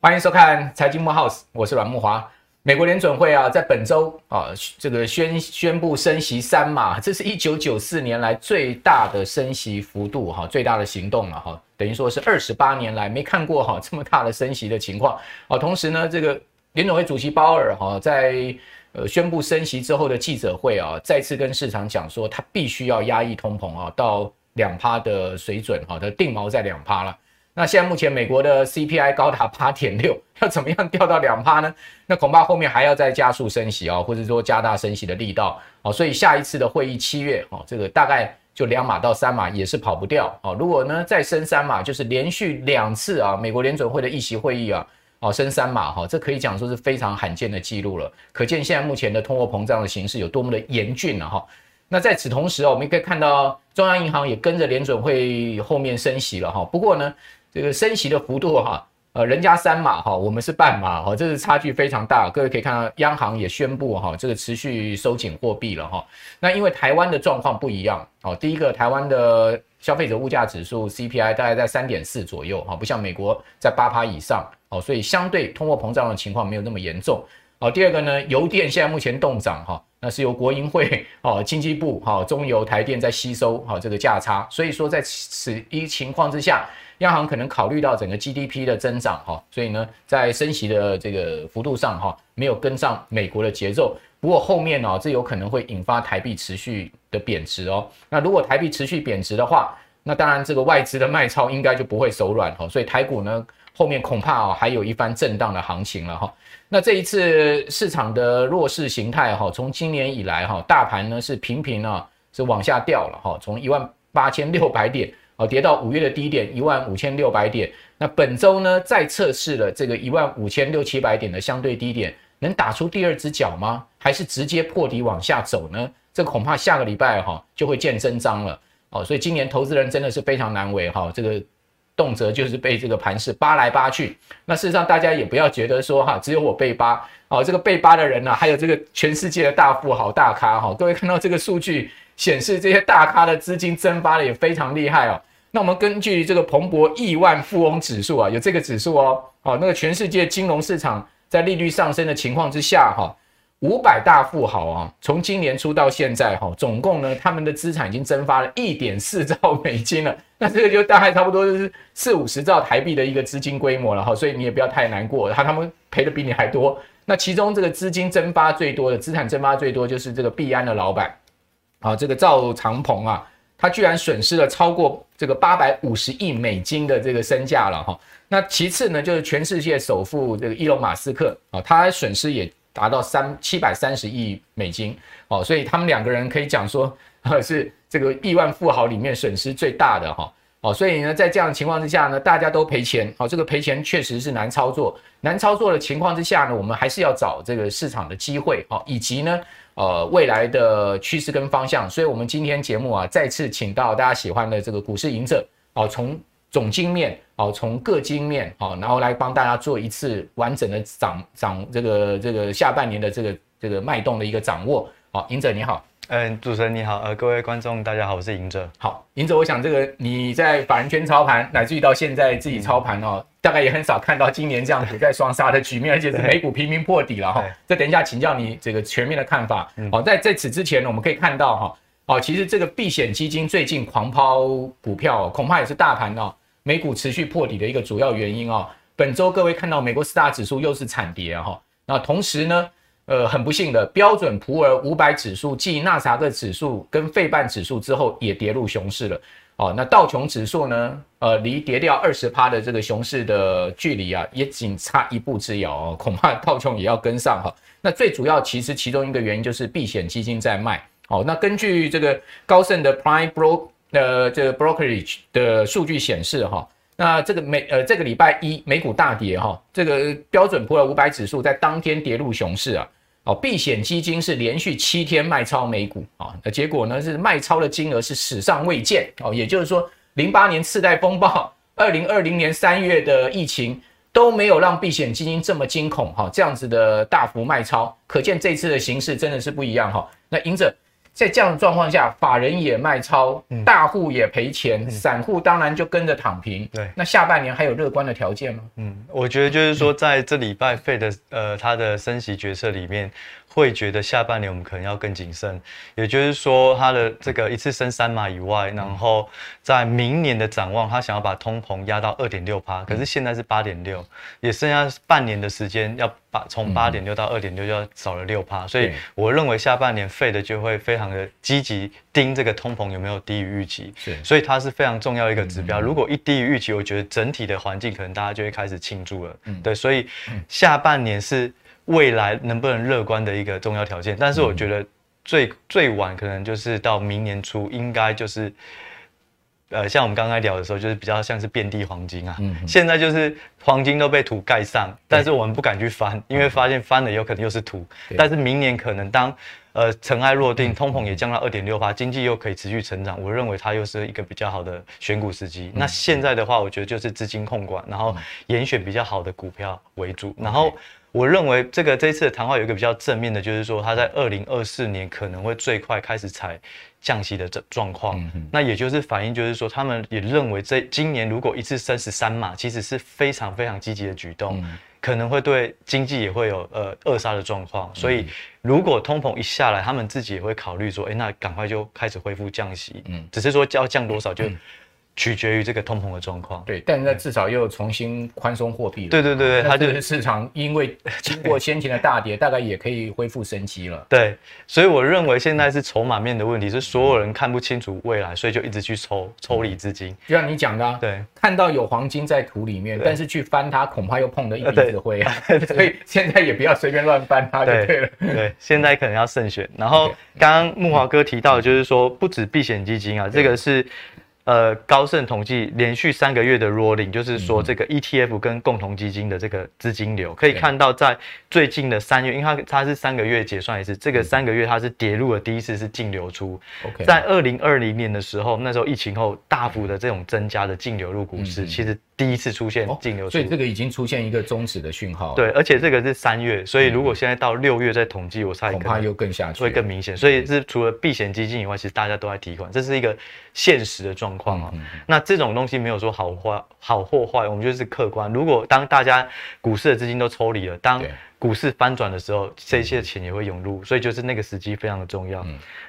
欢迎收看财经慕 House，我是阮木华。美国联准会啊，在本周啊，这个宣宣布升息三码，这是一九九四年来最大的升息幅度哈，最大的行动了哈，等于说是二十八年来没看过哈这么大的升息的情况啊。同时呢，这个联准会主席鲍尔哈在呃宣布升息之后的记者会啊，再次跟市场讲说，他必须要压抑通膨啊，到两趴的水准哈，他定锚在两趴了。那现在目前美国的 CPI 高达八点六，要怎么样掉到两趴呢？那恐怕后面还要再加速升息啊，或者说加大升息的力道啊。所以下一次的会议七月啊，这个大概就两码到三码也是跑不掉啊。如果呢再升三码，就是连续两次啊，美国联准会的议息会议啊，哦升三码哈，这可以讲说是非常罕见的记录了。可见现在目前的通货膨胀的形势有多么的严峻了哈。那在此同时哦，我们可以看到中央银行也跟着联准会后面升息了哈。不过呢。这个升息的幅度哈，呃，人家三码哈，我们是半码哈，这是差距非常大。各位可以看到，央行也宣布哈，这个持续收紧货币了哈。那因为台湾的状况不一样哦，第一个，台湾的消费者物价指数 CPI 大概在三点四左右哈，不像美国在八趴以上哦，所以相对通货膨胀的情况没有那么严重。哦，第二个呢，油电现在目前动涨哈，那是由国营会哦、经济部哈、中油、台电在吸收哈这个价差，所以说在此一情况之下。央行可能考虑到整个 GDP 的增长哈，所以呢，在升息的这个幅度上哈，没有跟上美国的节奏。不过后面呢，这有可能会引发台币持续的贬值哦。那如果台币持续贬值的话，那当然这个外资的卖超应该就不会手软哈。所以台股呢，后面恐怕啊还有一番震荡的行情了哈。那这一次市场的弱势形态哈，从今年以来哈，大盘呢是频频啊是往下掉了哈，从一万八千六百点。哦，跌到五月的低点一万五千六百点，那本周呢再测试了这个一万五千六七百点的相对低点，能打出第二只脚吗？还是直接破底往下走呢？这恐怕下个礼拜哈就会见真章了。哦，所以今年投资人真的是非常难为哈，这个动辄就是被这个盘势扒来扒去。那事实上大家也不要觉得说哈，只有我被扒哦，这个被扒的人呢，还有这个全世界的大富豪大咖哈。各位看到这个数据显示，这些大咖的资金蒸发的也非常厉害哦。那我们根据这个彭博亿万富翁指数啊，有这个指数哦，好，那个全世界金融市场在利率上升的情况之下，哈，五百大富豪啊，从今年初到现在，哈，总共呢，他们的资产已经蒸发了一点四兆美金了，那这个就大概差不多就是四五十兆台币的一个资金规模了，哈，所以你也不要太难过，他他们赔的比你还多。那其中这个资金蒸发最多的，资产蒸发最多就是这个币安的老板，啊，这个赵长鹏啊。他居然损失了超过这个八百五十亿美金的这个身价了哈。那其次呢，就是全世界首富这个伊隆马斯克啊，他损失也达到三七百三十亿美金哦。所以他们两个人可以讲说，是这个亿万富豪里面损失最大的哈。哦，所以呢，在这样的情况之下呢，大家都赔钱。哦，这个赔钱确实是难操作。难操作的情况之下呢，我们还是要找这个市场的机会哈，以及呢。呃，未来的趋势跟方向，所以我们今天节目啊，再次请到大家喜欢的这个股市赢者哦，从总经面哦，从各经面哦，然后来帮大家做一次完整的掌掌这个这个下半年的这个这个脉动的一个掌握。好，赢者你好。嗯，主持人你好，呃，各位观众大家好，我是赢者。好，赢者，我想这个你在法人圈操盘，乃至于到现在自己操盘哦，嗯、大概也很少看到今年这样子在双杀的局面，而且是美股频频破底了哈。这等一下请教你这个全面的看法。好，在在此之前呢，我们可以看到哈，哦，哦其实这个避险基金最近狂抛股票，恐怕也是大盘哦美股持续破底的一个主要原因哦。本周各位看到美国四大指数又是惨跌哈，那同时呢？呃，很不幸的，标准普尔五百指数继纳斯达克指数跟费半指数之后，也跌入熊市了。哦，那道琼指数呢？呃，离跌掉二十趴的这个熊市的距离啊，也仅差一步之遥，恐怕道琼也要跟上哈。那最主要其实其中一个原因就是避险基金在卖。哦，那根据这个高盛的 Prime Bro 呃这个 Brokerage 的数据显示哈。那这个美呃这个礼拜一美股大跌哈，这个标准普尔五百指数在当天跌入熊市啊。哦，避险基金是连续七天卖超美股啊，那结果呢是卖超的金额是史上未见哦，也就是说，零八年次贷风暴、二零二零年三月的疫情都没有让避险基金这么惊恐哈，这样子的大幅卖超，可见这次的形势真的是不一样哈。那隐者在这样的状况下，法人也卖超，大户也赔钱，散户当然就跟着躺平。对，那下半年还有乐观的条件吗？嗯，我觉得就是说，在这礼拜费的呃他的升息决策里面。会觉得下半年我们可能要更谨慎，也就是说，它的这个一次升三码以外，然后在明年的展望，他想要把通膨压到二点六趴，可是现在是八点六，也剩下半年的时间，要把从八点六到二点六就要少了六趴，所以我认为下半年 Fed 就会非常的积极盯这个通膨有没有低于预期，是，所以它是非常重要一个指标。如果一低于预期，我觉得整体的环境可能大家就会开始庆祝了，嗯，对，所以下半年是。未来能不能乐观的一个重要条件，但是我觉得最、嗯、最晚可能就是到明年初，应该就是，呃，像我们刚才聊的时候，就是比较像是遍地黄金啊。嗯。现在就是黄金都被土盖上，但是我们不敢去翻，因为发现翻了有可能又是土。但是明年可能当呃尘埃落定，通膨也降到二点六八，经济又可以持续成长，我认为它又是一个比较好的选股时机。那现在的话，我觉得就是资金控管，然后严选比较好的股票为主，然后。我认为这个这一次的谈话有一个比较正面的，就是说他在二零二四年可能会最快开始采降息的这状况，嗯、那也就是反映就是说他们也认为这今年如果一次升十三码，其实是非常非常积极的举动，嗯、可能会对经济也会有呃扼杀的状况，所以如果通膨一下来，他们自己也会考虑说，哎，那赶快就开始恢复降息，嗯，只是说要降多少就。嗯取决于这个通膨的状况，对，但是至少又重新宽松货币了。对对对对，它就是市场，因为 经过先前的大跌，大概也可以恢复生机了。对，所以我认为现在是筹码面的问题，是所有人看不清楚未来，所以就一直去抽抽离资金。就像你讲的，啊，对，看到有黄金在土里面，但是去翻它，恐怕又碰得一鼻子灰啊。所以现在也不要随便乱翻它就对了。对，现在可能要慎选。然后 刚刚木华哥提到的就是说，不止避险基金啊，这个是。呃，高盛统计连续三个月的 rolling，就是说这个 ETF 跟共同基金的这个资金流，可以看到在最近的三月，因为它它是三个月结算一次，这个三个月它是跌入了第一次是净流出。在二零二零年的时候，那时候疫情后大幅的这种增加的净流入股市，其实。第一次出现净流出，所以这个已经出现一个终止的讯号。对，而且这个是三月，所以如果现在到六月再统计，我猜恐怕又更下去，会更明显。所以是除了避险基金以外，其实大家都在提款，这是一个现实的状况啊。那这种东西没有说好坏好或坏，我们就是客观。如果当大家股市的资金都抽离了，当股市翻转的时候，这些钱也会涌入，所以就是那个时机非常的重要。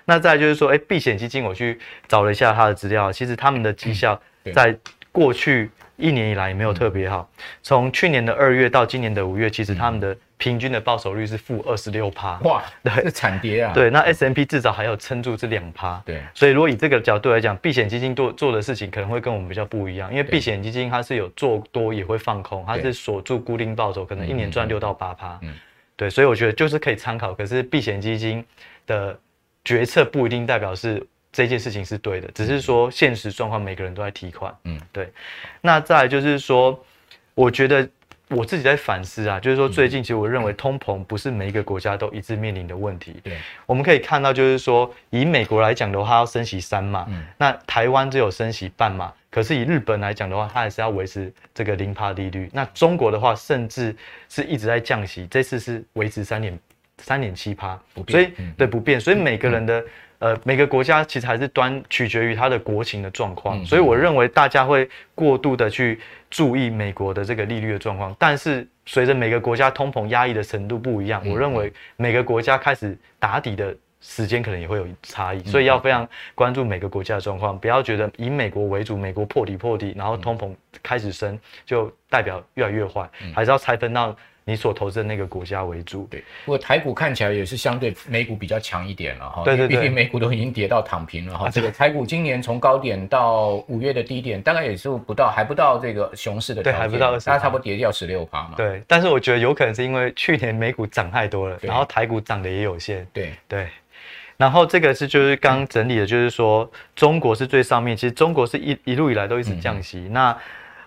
那再就是说，哎，避险基金我去找了一下它的资料，其实他们的绩效在过去。一年以来也没有特别好，从去年的二月到今年的五月，其实他们的平均的报酬率是负二十六趴。哇，对，是惨跌啊。对，那 S&P 至少还有撑住这两趴。对，所以如果以这个角度来讲，避险基金做做的事情可能会跟我们比较不一样，因为避险基金它是有做多也会放空，它是锁住固定报酬，可能一年赚六到八趴。嗯，对，所以我觉得就是可以参考，可是避险基金的决策不一定代表是。这件事情是对的，只是说现实状况，每个人都在提款。嗯，对。那再来就是说，我觉得我自己在反思啊，就是说最近其实我认为通膨不是每一个国家都一致面临的问题。对，我们可以看到就是说，以美国来讲的话，它要升息三嘛，嗯，那台湾只有升息半嘛。可是以日本来讲的话，它还是要维持这个零趴利率。那中国的话，甚至是一直在降息，这次是维持三点三点七趴，所以对不变。所以每个人的。呃，每个国家其实还是端取决于它的国情的状况，所以我认为大家会过度的去注意美国的这个利率的状况，但是随着每个国家通膨压抑的程度不一样，我认为每个国家开始打底的时间可能也会有差异，所以要非常关注每个国家的状况，不要觉得以美国为主，美国破底破底，然后通膨开始升就代表越来越坏，还是要拆分到。你所投资的那个国家为主，对。不过台股看起来也是相对美股比较强一点了哈。对对对。毕竟美股都已经跌到躺平了哈。这个台股今年从高点到五月的低点，大概也是不到，还不到这个熊市的。对，还不到。它差不多跌掉十六趴嘛。对。但是我觉得有可能是因为去年美股涨太多了，然后台股涨的也有限。对对。然后这个是就是刚整理的，就是说中国是最上面，其实中国是一一路以来都一直降息。那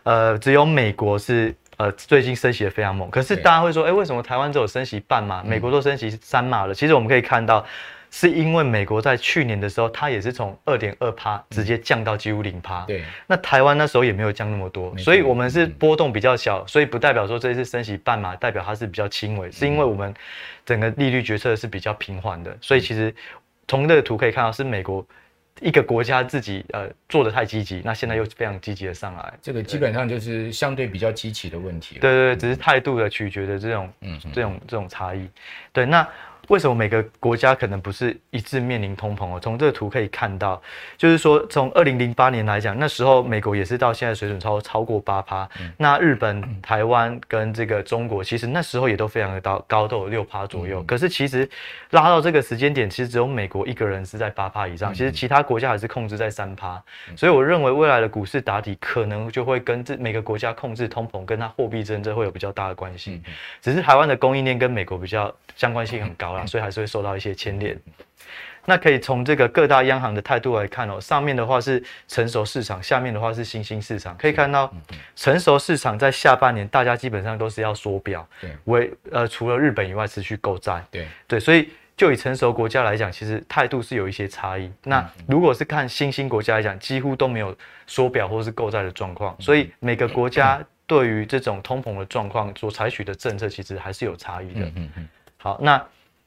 呃，只有美国是。呃，最近升息的非常猛，可是大家会说，哎、欸，为什么台湾只有升息半码，美国都升息三码了？其实我们可以看到，是因为美国在去年的时候，它也是从二点二趴直接降到几乎零趴。对，那台湾那时候也没有降那么多，所以我们是波动比较小，所以不代表说这一次升息半码代表它是比较轻微，是因为我们整个利率决策是比较平缓的，所以其实。从这个图可以看到，是美国一个国家自己呃做的太积极，那现在又非常积极的上来，这个基本上就是相对比较积极的问题。对对对，只是态度的取决的这种嗯这种这种差异。对，那。为什么每个国家可能不是一致面临通膨哦？从这个图可以看到，就是说从二零零八年来讲，那时候美国也是到现在水准超超过八趴。那日本、台湾跟这个中国，其实那时候也都非常的高，高都有六趴左右。可是其实拉到这个时间点，其实只有美国一个人是在八趴以上，其实其他国家还是控制在三趴。所以我认为未来的股市打底可能就会跟这每个国家控制通膨，跟它货币政策会有比较大的关系。只是台湾的供应链跟美国比较相关性很高。所以还是会受到一些牵连。那可以从这个各大央行的态度来看哦，上面的话是成熟市场，下面的话是新兴市场。可以看到，成熟市场在下半年大家基本上都是要缩表，对，为呃除了日本以外持续购债，对对。所以就以成熟国家来讲，其实态度是有一些差异。那如果是看新兴国家来讲，几乎都没有缩表或是购债的状况。所以每个国家对于这种通膨的状况所采取的政策，其实还是有差异的。嗯嗯。好，那。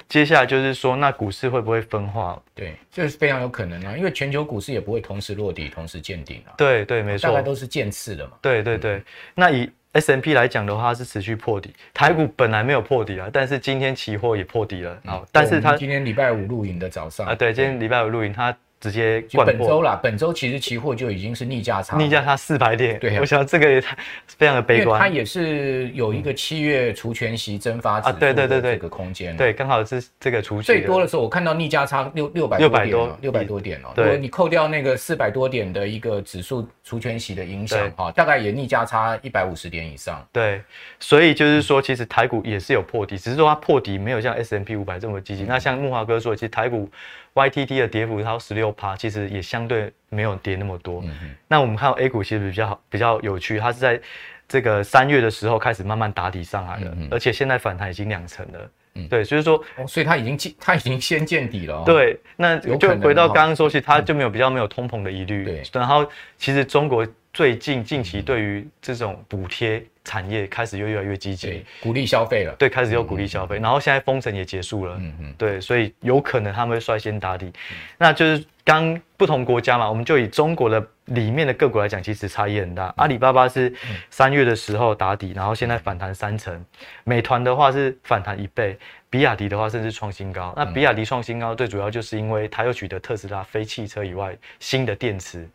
接下来就是说，那股市会不会分化？对，这是非常有可能啊，因为全球股市也不会同时落底、同时见顶啊。对对，没错，大概都是渐次的嘛。对对对，那以 S&P 来讲的话，是持续破底。台股本来没有破底啊，但是今天期货也破底了。好，但是它今天礼拜五录影的早上啊，对，今天礼拜五录影它。直接本周啦，本周其实期货就已经是逆价差，逆价差四百点。对，我想这个也太非常的悲观。它也是有一个七月除权息蒸发啊，对对对对，这个空间。对，刚好是这个除最多的时候，我看到逆价差六六百六百多六百多点哦。对，你扣掉那个四百多点的一个指数除权息的影响哈，大概也逆价差一百五十点以上。对，所以就是说，其实台股也是有破底，只是说它破底没有像 S M P 五百这么积极。那像木华哥说，其实台股。YTD 的跌幅超十六趴，其实也相对没有跌那么多。嗯、哼那我们看到 A 股其实比较好，比较有趣，它是在这个三月的时候开始慢慢打底上来了，嗯、而且现在反弹已经两成了。嗯、对，所以说，哦、所以它已经见，它已经先见底了、哦。对，那就回到刚刚说起，它就没有比较没有通膨的疑虑。对，然后其实中国最近近期对于这种补贴。产业开始又越来越积极，鼓励消费了。对，开始又鼓励消费，嗯、然后现在封城也结束了。嗯嗯。对，所以有可能他们会率先打底。嗯、那就是刚不同国家嘛，我们就以中国的里面的个股来讲，其实差异很大。嗯、阿里巴巴是三月的时候打底，然后现在反弹三成。美团的话是反弹一倍，比亚迪的话甚至创新高。那比亚迪创新高，最主要就是因为它又取得特斯拉非汽车以外新的电池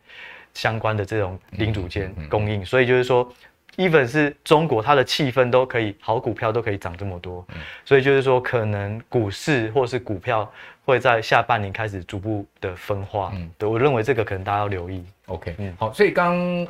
相关的这种零组件供应，所以就是说。Even 是中国，它的气氛都可以，好股票都可以涨这么多，嗯、所以就是说，可能股市或是股票会在下半年开始逐步的分化。嗯，对，我认为这个可能大家要留意。OK，嗯，好，所以刚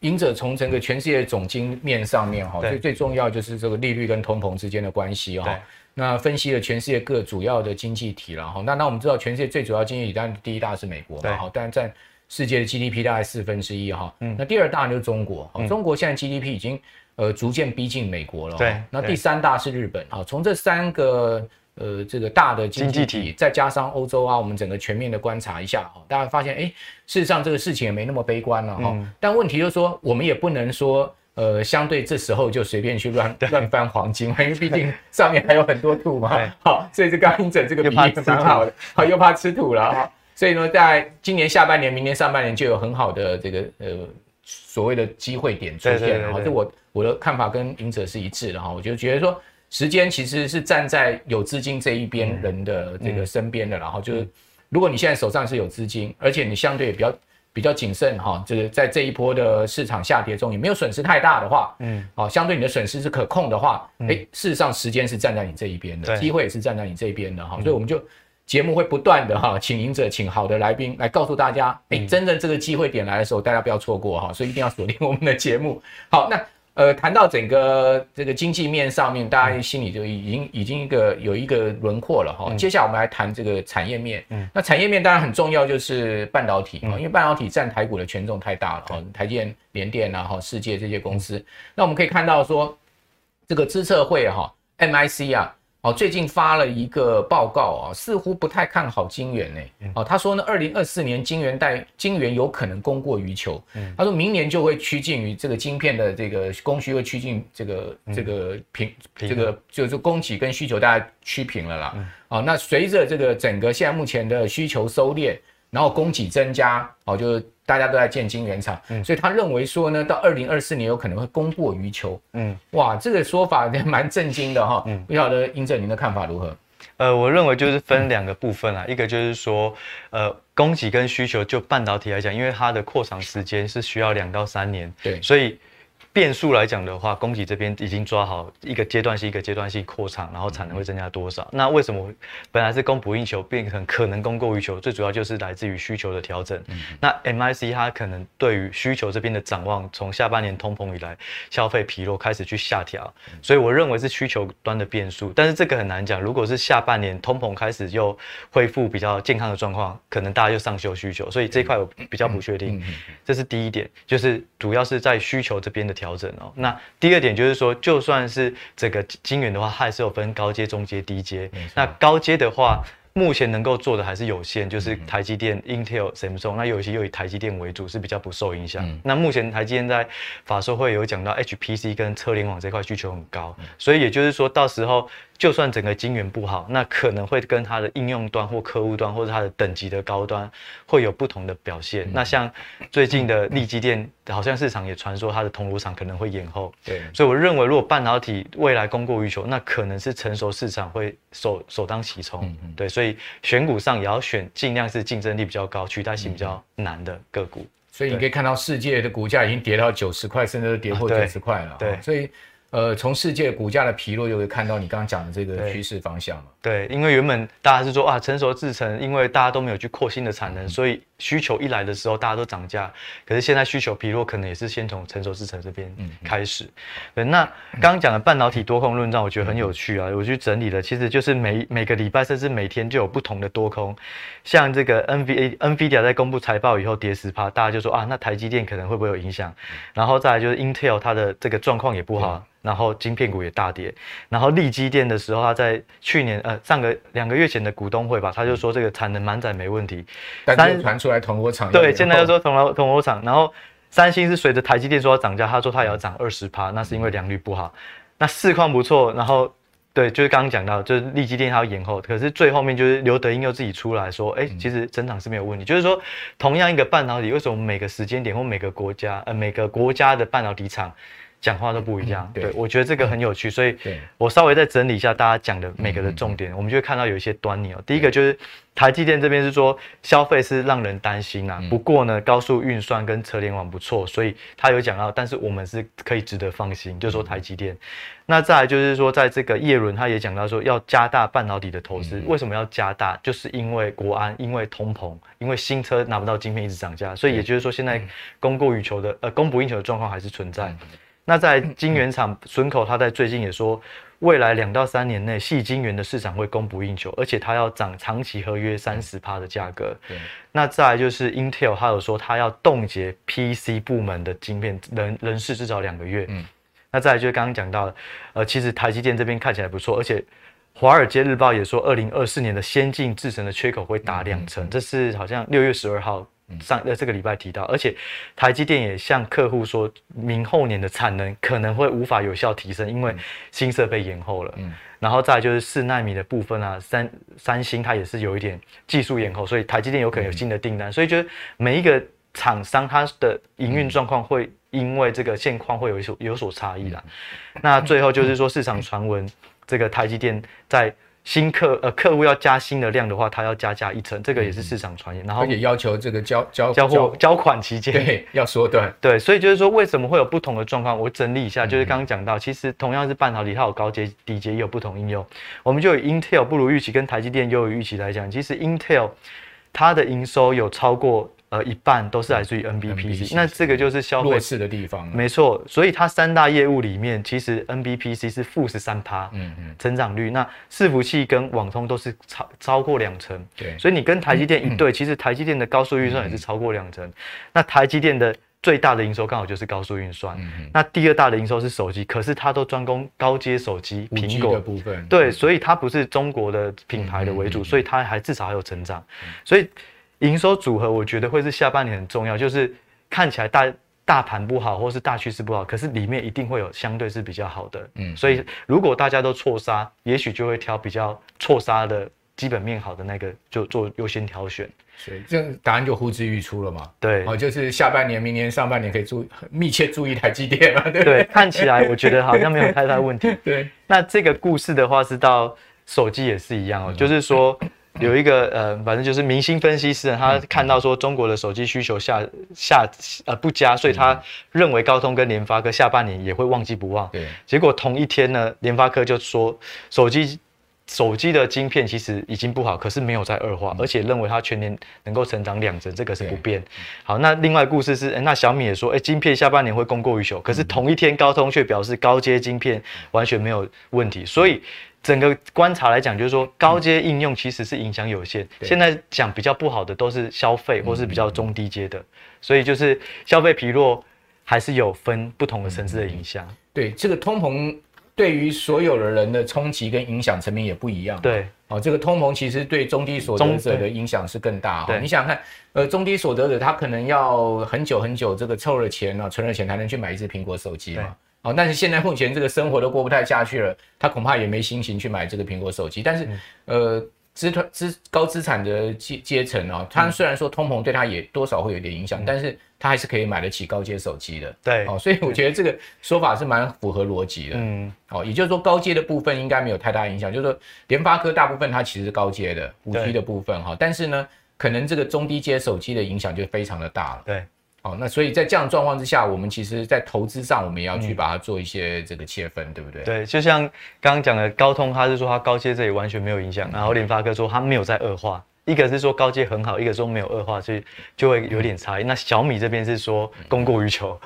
赢者从整个全世界总经面上面哈，最、嗯、最重要就是这个利率跟通膨之间的关系哈。那分析了全世界各主要的经济体了哈。那那我们知道全世界最主要经济体，当然第一大是美国嘛，好对，但在世界的 GDP 大概四分之一哈，嗯，那第二大就是中国，嗯、中国现在 GDP 已经呃逐渐逼近美国了，对，那第三大是日本，好，从这三个呃这个大的经济体，再加上欧洲啊，我们整个全面的观察一下哈，大家发现哎，事实上这个事情也没那么悲观了哈，嗯、但问题就是说，我们也不能说呃相对这时候就随便去乱乱翻黄金，因为毕竟上面还有很多土嘛，对。好，所以这刚刚讲这个比喻蛮好的，好，又怕吃土了哈。所以呢，在今年下半年、明年上半年就有很好的这个呃所谓的机会点出现了哈。这我我的看法跟赢者是一致的哈。我就觉得说，时间其实是站在有资金这一边人的这个身边的，然后就是如果你现在手上是有资金，而且你相对也比较比较谨慎哈，就是在这一波的市场下跌中也没有损失太大的话，嗯，好，相对你的损失是可控的话，哎，事实上时间是站在你这一边的，机会也是站在你这一边的哈。所以我们就。节目会不断的哈，请赢者，请好的来宾来告诉大家，哎、欸，真正这个机会点来的时候，大家不要错过哈，所以一定要锁定我们的节目。好，那呃，谈到整个这个经济面上面，大家心里就已经已经一个有一个轮廓了哈。嗯、接下来我们来谈这个产业面，嗯，那产业面当然很重要，就是半导体啊，嗯、因为半导体占台股的权重太大了台积电、联电啊，哈，世界这些公司，嗯、那我们可以看到说，这个资策会哈，MIC 啊。哦，最近发了一个报告啊，似乎不太看好金元呢。哦，他说呢，二零二四年金元带晶圆有可能供过于求。嗯，他说明年就会趋近于这个晶片的这个供需会趋近这个这个平这个就是供给跟需求大家趋平了啦。哦，那随着这个整个现在目前的需求收敛，然后供给增加，哦，就是。大家都在建晶圆厂，嗯，所以他认为说呢，到二零二四年有可能会供过于求，嗯，哇，这个说法 蛮震惊的哈，嗯，不晓得英正您的看法如何？呃，我认为就是分两个部分啊，一个就是说，呃，供给跟需求，就半导体来讲，因为它的扩厂时间是需要两到三年，对，所以。变数来讲的话，供给这边已经抓好一个阶段性、一个阶段性扩产，然后产能会增加多少？那为什么本来是供不应求，变成可能供过于求？最主要就是来自于需求的调整。那 MIC 它可能对于需求这边的展望，从下半年通膨以来消费疲弱开始去下调，所以我认为是需求端的变数。但是这个很难讲，如果是下半年通膨开始又恢复比较健康的状况，可能大家又上修需求，所以这块我比较不确定。这是第一点，就是主要是在需求这边的。调整哦，那第二点就是说，就算是这个晶圆的话，还是有分高阶、中阶、低阶。那高阶的话，目前能够做的还是有限，就是台积电、Intel、Samsung，那有些又以台积电为主，是比较不受影响。那目前台积电在法说会有讲到 HPC 跟车联网这块需求很高，所以也就是说到时候。就算整个晶圆不好，那可能会跟它的应用端或客户端或者它的等级的高端会有不同的表现。嗯、那像最近的力积电，好像市场也传说它的铜炉厂可能会延后。对，所以我认为如果半导体未来供过于求，那可能是成熟市场会首首当其冲。对，所以选股上也要选尽量是竞争力比较高、取代性比较难的个股。所以你可以看到世界的股价已经跌到九十块，甚至都跌破九十块了。对，所以。呃，从世界股价的疲弱，就会看到你刚刚讲的这个趋势方向嘛。对，因为原本大家是说啊，成熟制程，因为大家都没有去扩新的产能，嗯、所以需求一来的时候，大家都涨价。可是现在需求疲弱，可能也是先从成熟市场这边开始。对，那刚刚讲的半导体多空论战，我觉得很有趣啊。嗯、我去整理了，其实就是每每个礼拜，甚至每天就有不同的多空。像这个 NVA、NVIDIA 在公布财报以后跌十趴，大家就说啊，那台积电可能会不会有影响？嗯、然后再来就是 Intel 它的这个状况也不好。嗯然后晶片股也大跌，然后力积电的时候，他在去年呃上个两个月前的股东会吧，他就说这个产能满载没问题，但是传出来铜锣厂对，现在又说铜锣铜锣厂，然后三星是随着台积电说要涨价，他说他也要涨二十趴，那是因为良率不好，那市况不错，然后对，就是刚刚讲到就是力积电它要延后，可是最后面就是刘德英又自己出来说，哎，其实增长是没有问题，就是说同样一个半导体，为什么每个时间点或每个国家呃每个国家的半导体厂？讲话都不一样，嗯、对，对我觉得这个很有趣，所以我稍微再整理一下大家讲的每个的重点，嗯、我们就会看到有一些端倪哦。第一个就是台积电这边是说消费是让人担心啊，嗯、不过呢高速运算跟车联网不错，所以他有讲到，但是我们是可以值得放心，就是说台积电。嗯、那再来就是说在这个叶伦他也讲到说要加大半导体的投资，嗯、为什么要加大？就是因为国安，因为通膨，因为新车拿不到晶片一直涨价，所以也就是说现在供过于求的呃供不应求的状况还是存在。嗯那在晶圆厂，顺口他在最近也说，未来两到三年内，细晶圆的市场会供不应求，而且它要涨长期合约三十趴的价格。对。那再来就是 Intel，他有说他要冻结 PC 部门的晶片人人事至少两个月。嗯。那再来就是刚刚讲到的，呃，其实台积电这边看起来不错，而且华尔街日报也说，二零二四年的先进制程的缺口会达两成，这是好像六月十二号。上呃这个礼拜提到，而且台积电也向客户说明后年的产能可能会无法有效提升，因为新设备延后了。嗯，然后再就是四纳米的部分啊，三三星它也是有一点技术延后，所以台积电有可能有新的订单。所以就是每一个厂商它的营运状况会因为这个现况会有所有所差异啦。那最后就是说市场传闻这个台积电在。新客呃客户要加新的量的话，他要加价一成，这个也是市场传言。然后也要求这个交交交货交款期间对要缩短。对，所以就是说为什么会有不同的状况？我整理一下，就是刚刚讲到，其实同样是半导体，它有高阶、低阶，也有不同应用。我们就以 Intel 不如预期跟台积电优于预期来讲，其实 Intel 它的营收有超过。呃，一半都是来自于 NBPC，那这个就是消费弱势的地方。没错，所以它三大业务里面，其实 NBPC 是负十三趴，嗯嗯，成长率。那伺服器跟网通都是超超过两成，对。所以你跟台积电一对，其实台积电的高速运算也是超过两成。那台积电的最大的营收刚好就是高速运算，那第二大的营收是手机，可是它都专攻高阶手机，苹果的部分，对，所以它不是中国的品牌的为主，嗯、所以它还至少还有成长，嗯、所以营收组合我觉得会是下半年很重要，就是看起来大大盘不好或是大趋势不好，可是里面一定会有相对是比较好的，嗯，所以如果大家都错杀，也许就会挑比较错杀的。基本面好的那个就做优先挑选，所以这答案就呼之欲出了嘛。对，哦，就是下半年、明年上半年可以注 密切注意台积电嘛。对，对，看起来我觉得好像没有太大问题。对，那这个故事的话是到手机也是一样哦，嗯、就是说有一个呃，反正就是明星分析师，他看到说中国的手机需求下下呃不佳，所以他认为高通跟联发科下半年也会旺季不旺。对，结果同一天呢，联发科就说手机。手机的晶片其实已经不好，可是没有在恶化，而且认为它全年能够成长两成，这个是不变。好，那另外故事是，那小米也说，哎，晶片下半年会供过于求，可是同一天高通却表示高阶晶片完全没有问题。所以整个观察来讲，就是说高阶应用其实是影响有限。现在讲比较不好的都是消费或是比较中低阶的，所以就是消费疲弱还是有分不同的层次的影响。对，这个通膨。对于所有的人的冲击跟影响层面也不一样。对，哦，这个通膨其实对中低所得者的影响是更大。哦，你想想看，呃，中低所得者他可能要很久很久这个凑了钱啊，存了钱才能去买一只苹果手机嘛。哦，但是现在目前这个生活都过不太下去了，他恐怕也没心情去买这个苹果手机。但是，呃。资团资高资产的阶阶层哦，他虽然说通膨对他也多少会有点影响，嗯、但是他还是可以买得起高阶手机的。对，哦，所以我觉得这个说法是蛮符合逻辑的。嗯，哦，也就是说高阶的部分应该没有太大影响，就是说联发科大部分它其实是高阶的五 G 的部分哈，对但是呢，可能这个中低阶手机的影响就非常的大了。对。哦，那所以在这样的状况之下，我们其实，在投资上，我们也要去把它做一些这个切分，嗯、对不对？对，就像刚刚讲的高通，他是说他高阶这里完全没有影响，然后联发科说它没有在恶化，一个是说高阶很好，一个说没有恶化，所以就会有点差异。嗯、那小米这边是说供过于求，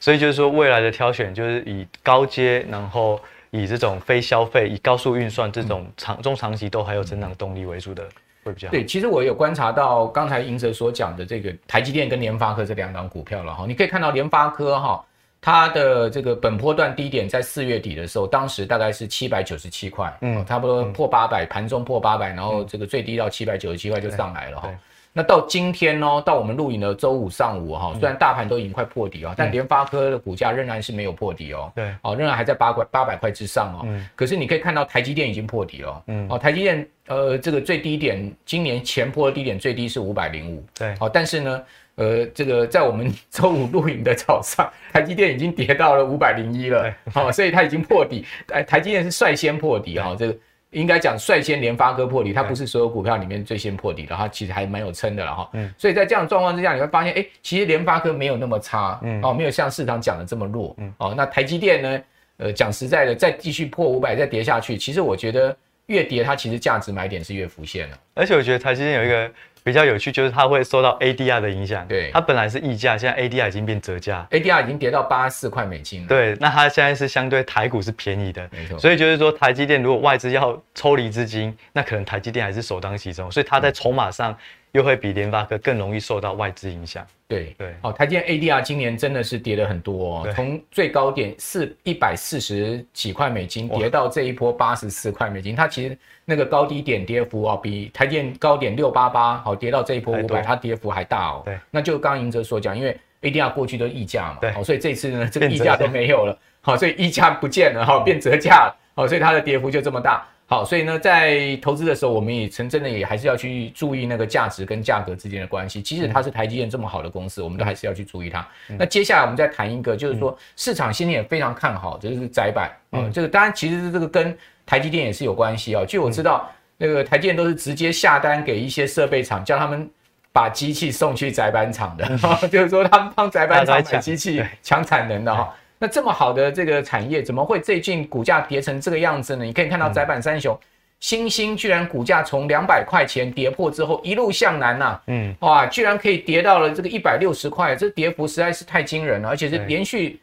所以就是说未来的挑选就是以高阶，然后以这种非消费、以高速运算这种长中长期都还有增长动力为主的。会比较对，其实我有观察到刚才银哲所讲的这个台积电跟联发科这两档股票了哈，你可以看到联发科哈，它的这个本波段低点在四月底的时候，当时大概是七百九十七块，嗯，差不多破八百，盘中破八百，然后这个最低到七百九十七块就上来了哈。那到今天呢，到我们录影的周五上午哈，虽然大盘都已经快破底啊，但联发科的股价仍然是没有破底哦。对，哦，仍然还在八块八百块之上哦。嗯。可是你可以看到台积电已经破底了。嗯。哦，台积电呃，这个最低点今年前波的低点最低是五百零五。对。哦，但是呢，呃，这个在我们 周五录影的早上，台积电已经跌到了五百零一了。好，所以它已经破底。哎，台积电是率先破底哈，这个。应该讲率先联发科破底，它不是所有股票里面最先破底的，它其实还蛮有撑的了哈。嗯，所以在这样的状况之下，你会发现，哎，其实联发科没有那么差，嗯，哦，没有像市场讲的这么弱，嗯，哦，那台积电呢，呃，讲实在的，再继续破五百再跌下去，其实我觉得越跌它其实价值买点是越浮现了。而且我觉得台积电有一个。比较有趣就是它会受到 ADR 的影响，对，它本来是溢价，现在 ADR 已经变折价，ADR 已经跌到八十四块美金了。对，那它现在是相对台股是便宜的，没错。所以就是说台积电如果外资要抽离资金，那可能台积电还是首当其冲，所以它在筹码上。又会比联发科更容易受到外资影响。对对，哦，台积电 ADR 今年真的是跌了很多哦，从最高点四一百四十几块美金跌到这一波八十四块美金，它其实那个高低点跌幅啊，比台积电高点六八八好跌到这一波五百，它跌幅还大哦。对，那就刚刚盈哲所讲，因为 ADR 过去都溢价嘛，对，所以这次呢这个溢价都没有了，好，所以溢价不见了哈，变折价了，好，所以它的跌幅就这么大。好，所以呢，在投资的时候，我们也真真的也还是要去注意那个价值跟价格之间的关系。即使它是台积电这么好的公司，我们都还是要去注意它。嗯、那接下来我们再谈一个，就是说市场心里也非常看好，就是窄板。嗯，这个当然其实这个跟台积电也是有关系啊。据我知道，那个台积电都是直接下单给一些设备厂，叫他们把机器送去载板厂的，嗯、就是说他们帮载板厂买机器抢产能的哈。那这么好的这个产业，怎么会最近股价跌成这个样子呢？你可以看到窄板三雄，欣兴、嗯、居然股价从两百块钱跌破之后一路向南呐、啊，嗯，哇，居然可以跌到了这个一百六十块，这跌幅实在是太惊人了，而且是连续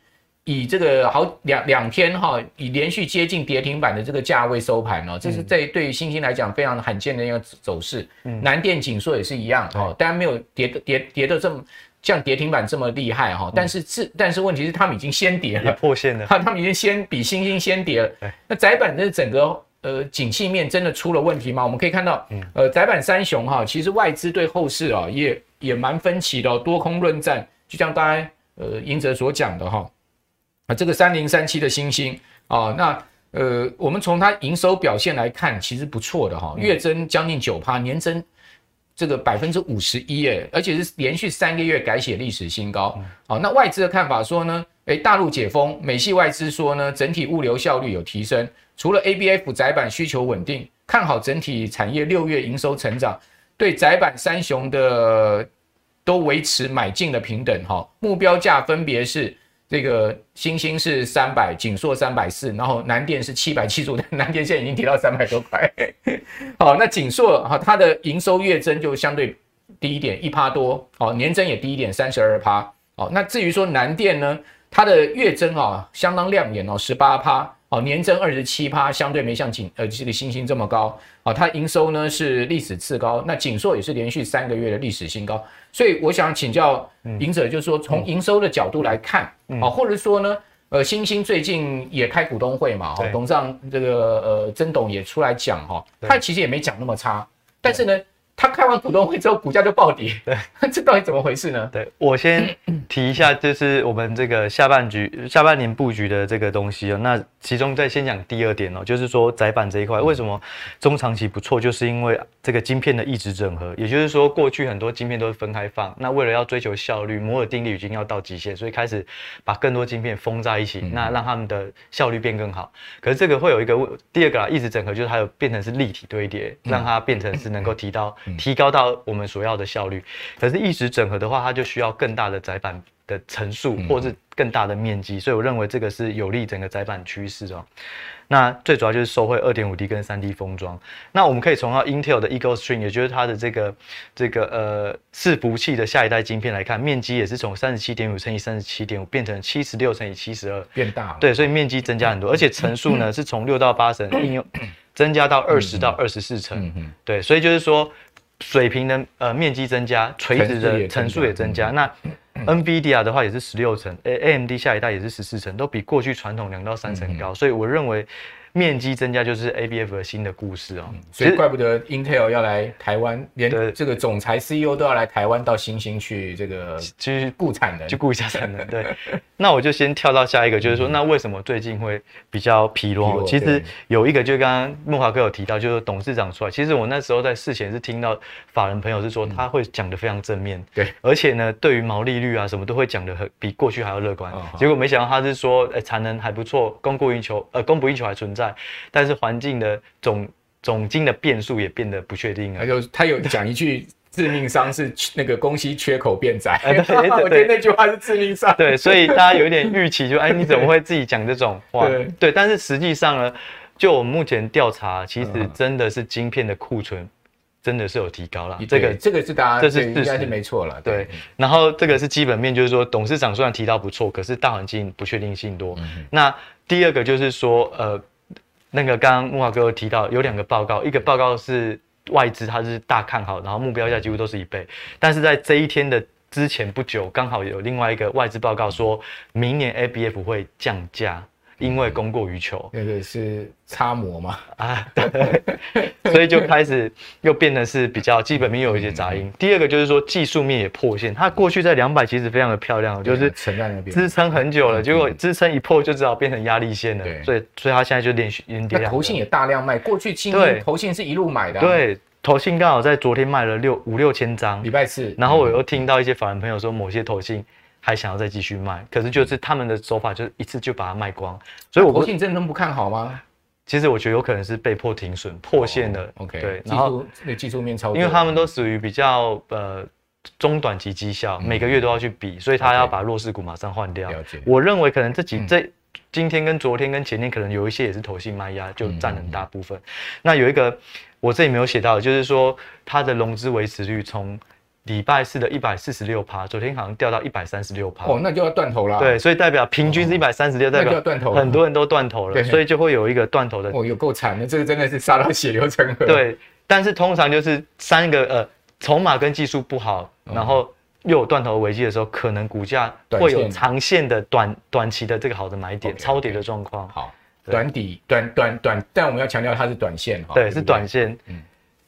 以这个好两两天哈，以连续接近跌停板的这个价位收盘哦，这是在对于欣兴来讲非常罕见的一个走势。嗯，南电景硕也是一样哦，当然没有跌跌跌的这么像跌停板这么厉害哈，但是是但是问题是他们已经先跌了，破线了，他 他们已经先比星星先跌了。那窄板的整个呃景气面真的出了问题吗？我们可以看到，呃窄板三雄哈，其实外资对后市啊也也蛮分歧的，多空论战，就像刚才呃英哲所讲的哈。啊这个三零三七的星星啊，那呃，我们从它营收表现来看，其实不错的哈，月增将近九趴，年增这个百分之五十一诶，而且是连续三个月改写历史新高。好，那外资的看法说呢，诶，大陆解封，美系外资说呢，整体物流效率有提升，除了 ABF 载板需求稳定，看好整体产业六月营收成长，对窄板三雄的都维持买进的平等哈，目标价分别是。这个星星是三百，景硕三百四，然后南电是七百七十五，南电现在已经提到三百多块。好，那景硕哈，它的营收月增就相对低一点，一趴多，哦，年增也低一点，三十二趴。哦，那至于说南电呢，它的月增啊相当亮眼哦，十八趴，哦，年增二十七趴，相对没像景呃这个星星这么高。啊，它营收呢是历史次高，那景硕也是连续三个月的历史新高，所以我想请教赢者，就是说从营收的角度来看，啊、嗯，或者说呢，呃，星星最近也开股东会嘛，哦，董事长这个呃曾董也出来讲哈，他其实也没讲那么差，但是呢。他开完股东会之后，股价就暴跌，对，这到底怎么回事呢？对，我先提一下，就是我们这个下半局、下半年布局的这个东西哦。那其中再先讲第二点哦，就是说窄板这一块为什么中长期不错，就是因为这个晶片的异质整合，也就是说过去很多晶片都是分开放，那为了要追求效率，摩尔定律已经要到极限，所以开始把更多晶片封在一起，那让他们的效率变更好。可是这个会有一个第二个啊，异质整合就是它有变成是立体堆叠，让它变成是能够提到。提高到我们所要的效率，可是异质整合的话，它就需要更大的载板的层数，或是更大的面积，所以我认为这个是有利整个载板趋势哦。那最主要就是受惠二点五 D 跟三 D 封装。那我们可以从 Intel 的 Eagle Stream，也就是它的这个这个呃伺服器的下一代晶片来看，面积也是从三十七点五乘以三十七点五变成七十六乘以七十二，变大了。对，所以面积增加很多，而且层数呢是从六到八层应用 增加到二十到二十四层。对，所以就是说。水平的呃面积增加，垂直的层数也增加。那 NVIDIA 的话也是十六层，AMD 下一代也是十四层，都比过去传统两到三层高。所以我认为。面积增加就是 ABF 的新的故事哦，所以怪不得 Intel 要来台湾，连这个总裁 CEO 都要来台湾到新兴去这个去顾产能，去顾一下产能。对，那我就先跳到下一个，就是说，那为什么最近会比较疲弱？其实有一个，就刚刚木华哥有提到，就是董事长出来。其实我那时候在事前是听到法人朋友是说，他会讲的非常正面，对，而且呢，对于毛利率啊什么都会讲的很比过去还要乐观。结果没想到他是说，哎，产能还不错，供过于求，呃，供不应求还存在。在，但是环境的总总金的变数也变得不确定了。他就他有讲一句致命伤是那个供需缺口变窄。我觉得那句话是致命伤。对，所以大家有一点预期就，就哎，你怎么会自己讲这种话？对，对，但是实际上呢，就我们目前调查，其实真的是晶片的库存真的是有提高了。这个这个是大家这是应该是没错了。对，然后这个是基本面，就是说董事长虽然提到不错，可是大环境不确定性多。那第二个就是说，呃。那个刚刚慕华哥提到有两个报告，一个报告是外资它是大看好，然后目标价几乎都是一倍，但是在这一天的之前不久，刚好有另外一个外资报告说，明年 ABF 会降价。因为供过于求，那个是擦膜嘛啊，对，所以就开始又变得是比较基本面有一些杂音。第二个就是说技术面也破线，它过去在两百其实非常的漂亮，就是撑在那边支撑很久了，结果支撑一破就只好变成压力线了。对，所以所以它现在就连续连跌。那投信也大量卖，过去今天投信是一路买的。对，投信刚好在昨天卖了六五六千张，礼拜四。然后我又听到一些法人朋友说，某些投信。还想要再继续卖，可是就是他们的手法就是一次就把它卖光，所以我投信真的不看好吗？其实我觉得有可能是被迫停损破线的。OK，对，然后那技术面操作，因为他们都属于比较呃中短期绩效，每个月都要去比，所以他要把弱势股马上换掉。了解。我认为可能这几这今天跟昨天跟前天可能有一些也是投信卖压，就占很大部分。那有一个我这里没有写到，就是说它的融资维持率从。礼拜四的一百四十六趴，昨天好像掉到一百三十六趴。哦，那就要断头了。对，所以代表平均是一百三十六，代表断头，很多人都断头了，所以就会有一个断头的。哦，有够惨的，这个真的是杀到血流成河。对，但是通常就是三个呃，筹码跟技术不好，然后又有断头危机的时候，可能股价会有长线的短短期的这个好的买点，超跌的状况。好，短底短短短，但我们要强调它是短线哈。对，是短线。嗯。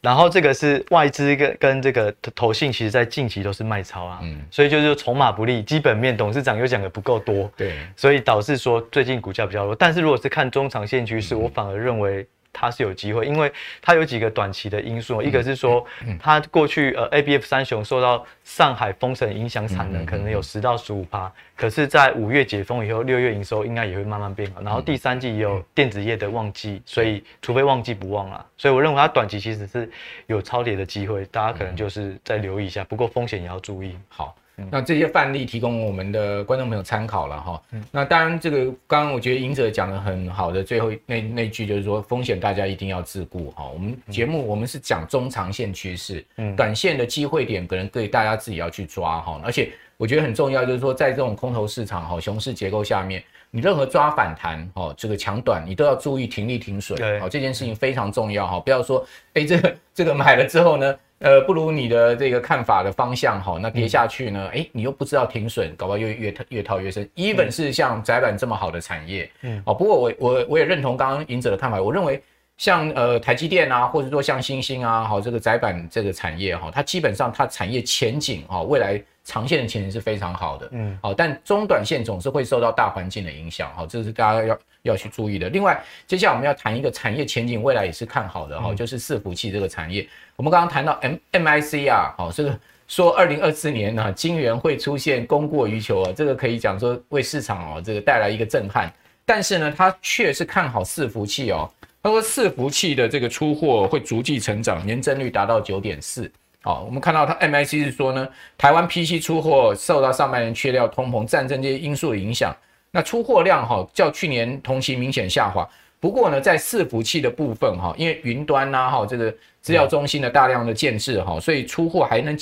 然后这个是外资跟跟这个投信，其实在近期都是卖超啊，嗯，所以就是筹码不利，基本面董事长又讲的不够多，对，所以导致说最近股价比较弱。但是如果是看中长线趋势，我反而认为。它是有机会，因为它有几个短期的因素，一个是说，它过去呃 ABF 三雄受到上海封城影响，产能可能有十到十五趴，可是，在五月解封以后，六月营收应该也会慢慢变好，然后第三季也有电子业的旺季，所以除非旺季不旺啦，所以我认为它短期其实是有超跌的机会，大家可能就是再留意一下，不过风险也要注意。好。那这些范例提供我们的观众朋友参考了哈。那当然，这个刚刚我觉得赢者讲的很好的最后那那句就是说，风险大家一定要自顾哈。我们节目我们是讲中长线趋势，短线的机会点可能对大家自己要去抓哈。而且我觉得很重要就是说，在这种空头市场哈熊市结构下面，你任何抓反弹哦，这个抢短你都要注意停利停损。对，好，这件事情非常重要哈，不要说哎这个这个买了之后呢。呃，不如你的这个看法的方向哈，那跌下去呢？哎、嗯，你又不知道停损，搞不好又越套越套越深。even 是像窄板这么好的产业，嗯，哦，不过我我我也认同刚刚赢者的看法，我认为像呃台积电啊，或者说像星星啊，好这个窄板这个产业哈，它基本上它产业前景哈，未来长线的前景是非常好的，嗯，好，但中短线总是会受到大环境的影响，好，这是大家要。要去注意的。另外，接下来我们要谈一个产业前景，未来也是看好的哈，就是伺服器这个产业。我们刚刚谈到 M M I C 啊，好，这个说二零二四年呢，晶圆会出现供过于求啊，这个可以讲说为市场哦这个带来一个震撼。但是呢，它却是看好伺服器哦。他说伺服器的这个出货会逐季成长，年增率达到九点四。好，我们看到它 M I C 是说呢，台湾 P C 出货受到上半年缺料、通膨、战争这些因素的影响。那出货量哈较去年同期明显下滑，不过呢，在伺服器的部分哈，因为云端呐哈这个资料中心的大量的建置哈，所以出货还能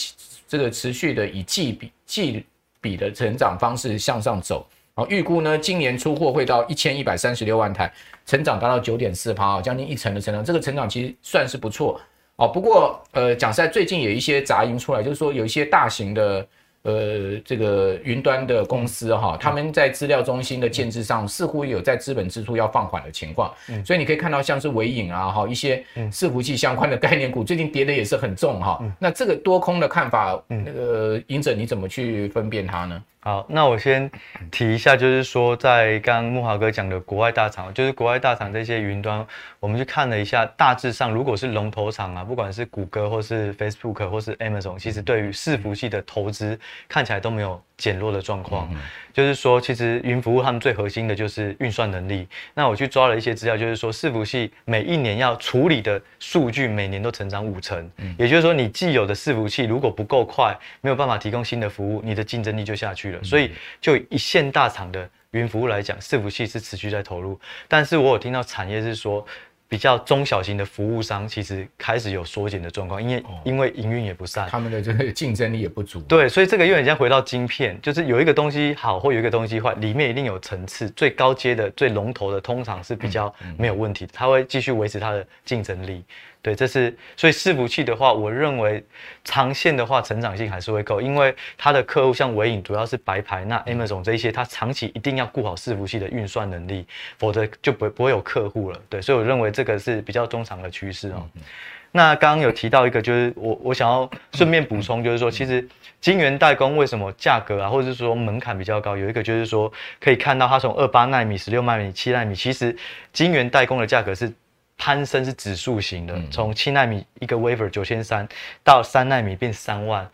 这个持续的以季比季比的成长方式向上走。啊，预估呢今年出货会到一千一百三十六万台，成长达到九点四趴啊，将近一成的成长，这个成长其实算是不错哦。不过呃，讲实在，最近有一些杂音出来，就是说有一些大型的。呃，这个云端的公司哈，他们在资料中心的建置上似乎有在资本支出要放缓的情况，所以你可以看到像是微影啊哈，一些伺服器相关的概念股最近跌的也是很重哈。那这个多空的看法，那个赢者你怎么去分辨它呢？好，那我先提一下，就是说，在刚刚慕华哥讲的国外大厂，就是国外大厂这些云端，我们去看了一下，大致上如果是龙头厂啊，不管是谷歌或是 Facebook 或是 Amazon，其实对于伺服器的投资看起来都没有减弱的状况。就是说，其实云服务他们最核心的就是运算能力。那我去抓了一些资料，就是说，伺服器每一年要处理的数据每年都成长五成，也就是说，你既有的伺服器如果不够快，没有办法提供新的服务，你的竞争力就下去了。所以，就一线大厂的云服务来讲，伺服器是持续在投入。但是我有听到产业是说，比较中小型的服务商其实开始有缩减的状况，因为因为营运也不善，他们的这个竞争力也不足。对，所以这个有点像回到晶片，就是有一个东西好或有一个东西坏，里面一定有层次。最高阶的、最龙头的，通常是比较没有问题的，它会继续维持它的竞争力。对，这是所以伺服器的话，我认为长线的话成长性还是会够，因为它的客户像微影主要是白牌，那 Amazon 这一些，它长期一定要顾好伺服器的运算能力，否则就不不会有客户了。对，所以我认为这个是比较中长的趋势哦。那刚刚有提到一个，就是我我想要顺便补充，就是说其实晶圆代工为什么价格啊，或者是说门槛比较高，有一个就是说可以看到它从二八纳米、十六纳米、七纳米，其实晶圆代工的价格是。攀升是指数型的，从七纳米一个 wafer 九千三到三纳米变三万，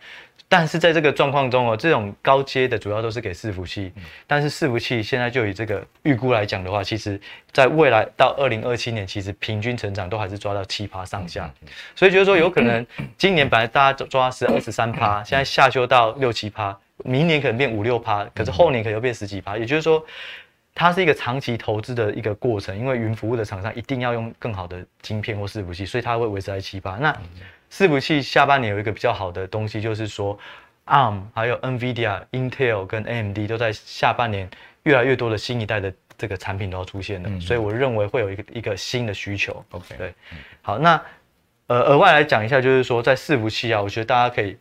但是在这个状况中哦，这种高阶的主要都是给伺服器，但是伺服器现在就以这个预估来讲的话，其实在未来到二零二七年，其实平均成长都还是抓到七趴上下，所以就是说有可能 今年本来大家抓是二十三趴，现在下修到六七趴，明年可能变五六趴，可是后年可能又变十几趴，也就是说。它是一个长期投资的一个过程，因为云服务的厂商一定要用更好的晶片或伺服器，所以它会维持在七八。那伺服器下半年有一个比较好的东西，就是说，ARM 还有 NVIDIA、Intel 跟 AMD 都在下半年越来越多的新一代的这个产品都要出现了，嗯、所以我认为会有一个一个新的需求。OK，对，好，那呃额外来讲一下，就是说在伺服器啊，我觉得大家可以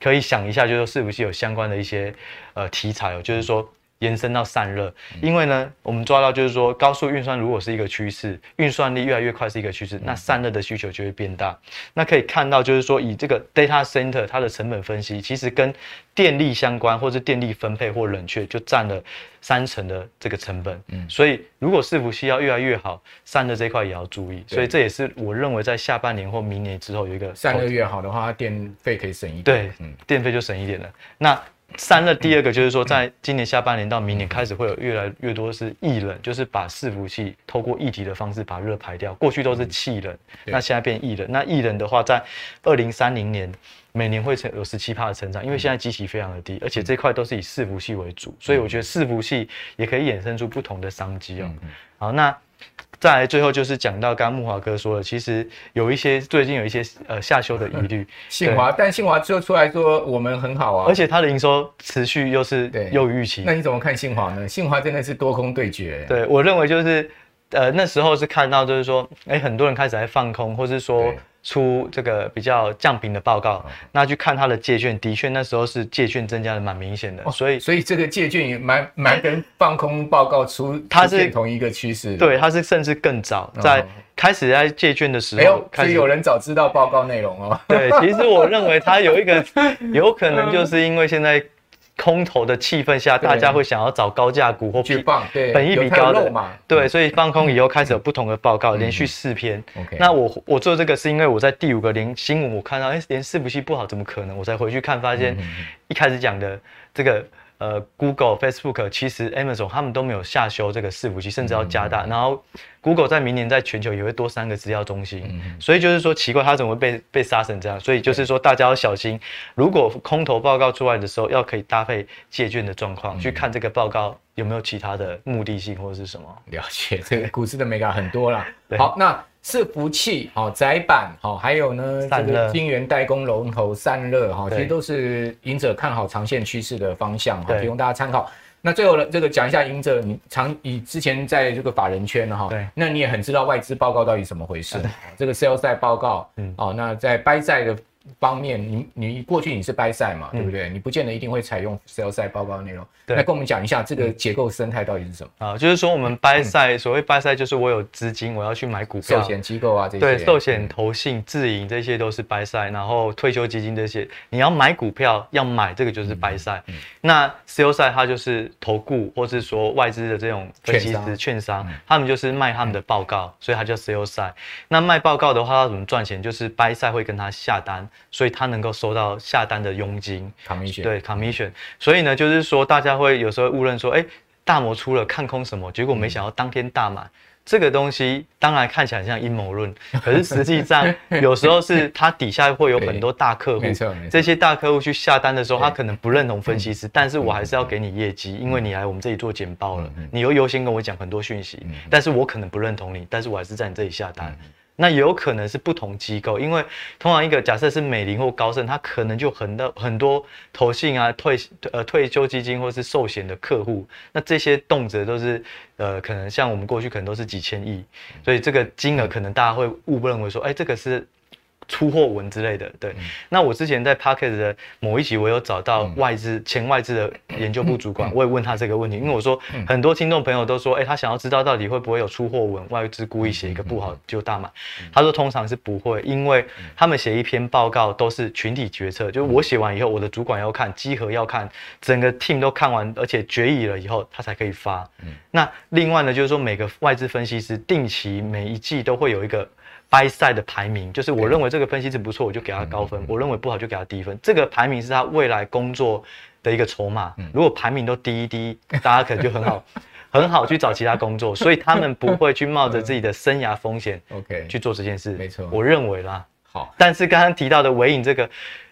可以想一下，就是说伺服器有相关的一些呃题材哦，就是说。延伸到散热，因为呢，我们抓到就是说，高速运算如果是一个趋势，运算力越来越快是一个趋势，那散热的需求就会变大。那可以看到就是说，以这个 data center 它的成本分析，其实跟电力相关，或是电力分配或冷却，就占了三成的这个成本。嗯，所以如果伺服器要越来越好，散热这一块也要注意。所以这也是我认为在下半年或明年之后有一个散热越好的话，电费可以省一点。对，嗯，电费就省一点了。那散热第二个就是说，在今年下半年到明年开始会有越来越多是液冷，就是把伺服器透过液体的方式把热排掉。过去都是气冷，那现在变液冷。那液冷的话，在二零三零年每年会成有十七趴的成长，因为现在机器非常的低，而且这块都是以伺服器为主，所以我觉得伺服器也可以衍生出不同的商机哦。好，那。再来，最后就是讲到刚刚木华哥说的，其实有一些最近有一些呃下修的疑虑。信华，但信华就出来说我们很好啊，而且它的营收持续又是优于预期。那你怎么看信华呢？信华真的是多空对决。对，我认为就是呃那时候是看到就是说，哎，很多人开始在放空，或是说。出这个比较降频的报告，那去看它的借券，的确那时候是借券增加的蛮明显的，哦、所以所以这个借券也蛮蛮跟放空报告出它是同一个趋势，对，它是甚至更早在开始在借券的时候，哦、所以有人早知道报告内容哦。对，其实我认为它有一个 有可能就是因为现在。空头的气氛下，大家会想要找高价股或本益比高的嘛，对，所以放空以后开始有不同的报告，连续四篇。那我我做这个是因为我在第五个连新闻我看到，哎，连伺服器不好，怎么可能？我才回去看，发现一开始讲的这个。呃，Google、Facebook，其实 Amazon 他们都没有下修这个伺服器，甚至要加大。嗯、然后 Google 在明年在全球也会多三个资料中心，嗯、所以就是说奇怪，它怎么会被被杀成这样？所以就是说大家要小心，如果空头报告出来的时候，要可以搭配借券的状况、嗯、去看这个报告有没有其他的目的性或者是什么。了解，这个股市的美感很多啦。好，那。伺服器、好载板、好还有呢，这个晶圆代工龙头散热哈，其实都是赢者看好长线趋势的方向哈，提供大家参考。那最后呢，这个讲一下赢者，你长以之前在这个法人圈哈，对，那你也很知道外资报告到底怎么回事。这个 sell side 报告，嗯，哦，那在 buy 的。方面，你你过去你是 buy side 嘛，对不对？你不见得一定会采用 sell side 报告的内容。对，那跟我们讲一下这个结构生态到底是什么？啊，就是说我们 buy side，所谓 buy side 就是我有资金，我要去买股票，寿险机构啊这些。对，寿险、投信、自营这些都是 buy side，然后退休基金这些，你要买股票要买这个就是 buy side。那 sell side 它就是投顾或是说外资的这种分析师、券商，他们就是卖他们的报告，所以它叫 sell side。那卖报告的话要怎么赚钱？就是 buy side 会跟他下单，所以他能够。收到下单的佣金，commission。对 commission，所以呢，就是说大家会有时候误认说，哎，大摩出了看空什么，结果没想到当天大买，这个东西当然看起来像阴谋论，可是实际上有时候是它底下会有很多大客户，没错，这些大客户去下单的时候，他可能不认同分析师，但是我还是要给你业绩，因为你来我们这里做简报了，你又优先跟我讲很多讯息，但是我可能不认同你，但是我还是在你这里下单。那有可能是不同机构，因为通常一个假设是美林或高盛，它可能就很多很多投信啊、退呃退休基金或是寿险的客户，那这些动辄都是呃可能像我们过去可能都是几千亿，所以这个金额可能大家会误认为说，哎，这个是。出货文之类的，对。嗯、那我之前在 Pocket 的某一集，我有找到外资、嗯、前外资的研究部主管，嗯、我也问他这个问题，因为我说、嗯、很多听众朋友都说，哎、欸，他想要知道到底会不会有出货文，外资故意写一个不好就大买。嗯、他说通常是不会，因为他们写一篇报告都是群体决策，就是我写完以后，我的主管要看，稽核要看，整个 team 都看完，而且决议了以后，他才可以发。嗯、那另外呢，就是说每个外资分析师定期每一季都会有一个。Buy side 的排名，就是我认为这个分析是不错，我就给他高分；我认为不好就给他低分。这个排名是他未来工作的一个筹码。如果排名都低一低，大家可能就很好，很好去找其他工作。所以他们不会去冒着自己的生涯风险，OK 去做这件事。没错，我认为啦。好，但是刚刚提到的尾影这个。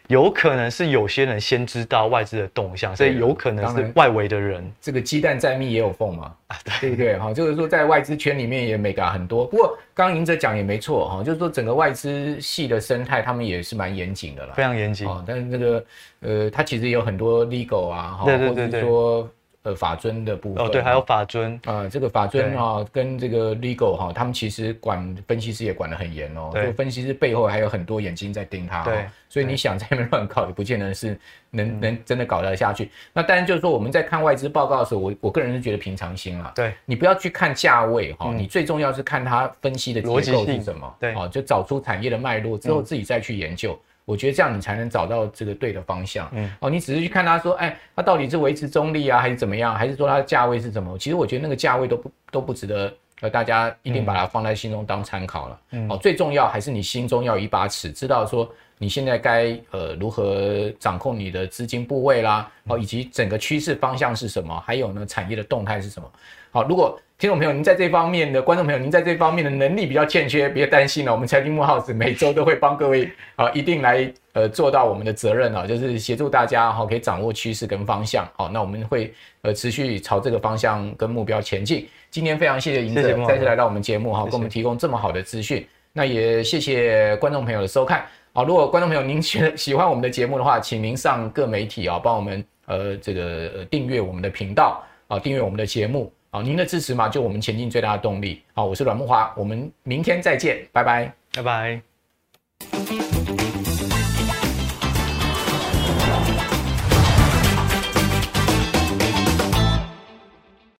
有可能是有些人先知道外资的动向，所以有可能是外围的人。这个鸡蛋再密也有缝嘛，啊，对不对？哈，就是说在外资圈里面也没嘎很多。不过刚刚赢者讲也没错哈，就是说整个外资系的生态，他们也是蛮严谨的啦，非常严谨。但是这个呃，它其实有很多 legal 啊，对对对对，说。呃，法尊的部分哦，对，还有法尊啊、呃，这个法尊啊，跟这个 legal 哈、啊，他们其实管分析师也管得很严哦。对，分析师背后还有很多眼睛在盯他、哦。对，所以你想在那边乱搞，也不见得是能能真的搞得下去。嗯、那当然就是说，我们在看外资报告的时候，我我个人是觉得平常心啦。对，你不要去看价位哈、你最重要是看它分析的结构是什么。对，哦，就找出产业的脉络之后，自己再去研究。嗯我觉得这样你才能找到这个对的方向。嗯，哦，你只是去看他说，哎，他到底是维持中立啊，还是怎么样？还是说它的价位是怎么？其实我觉得那个价位都不都不值得，呃，大家一定把它放在心中当参考了。嗯，哦，最重要还是你心中要有一把尺，知道说你现在该呃如何掌控你的资金部位啦，哦，以及整个趋势方向是什么，还有呢产业的动态是什么。好，如果听众朋友您在这方面的观众朋友您在这方面的能力比较欠缺，别担心了，我们财经慕 House 每周都会帮各位啊，一定来呃做到我们的责任啊，就是协助大家哈，可以掌握趋势跟方向。好，那我们会呃持续朝这个方向跟目标前进。今天非常谢谢银者再次来到我们节目哈，给我们提供这么好的资讯。那也谢谢观众朋友的收看。好，如果观众朋友您喜 喜欢我们的节目的话，请您上各媒体啊，帮我们呃这个订阅我们的频道啊，订阅我们的节目。好，您的支持嘛，就我们前进最大的动力。好，我是阮木华，我们明天再见，拜拜，拜拜。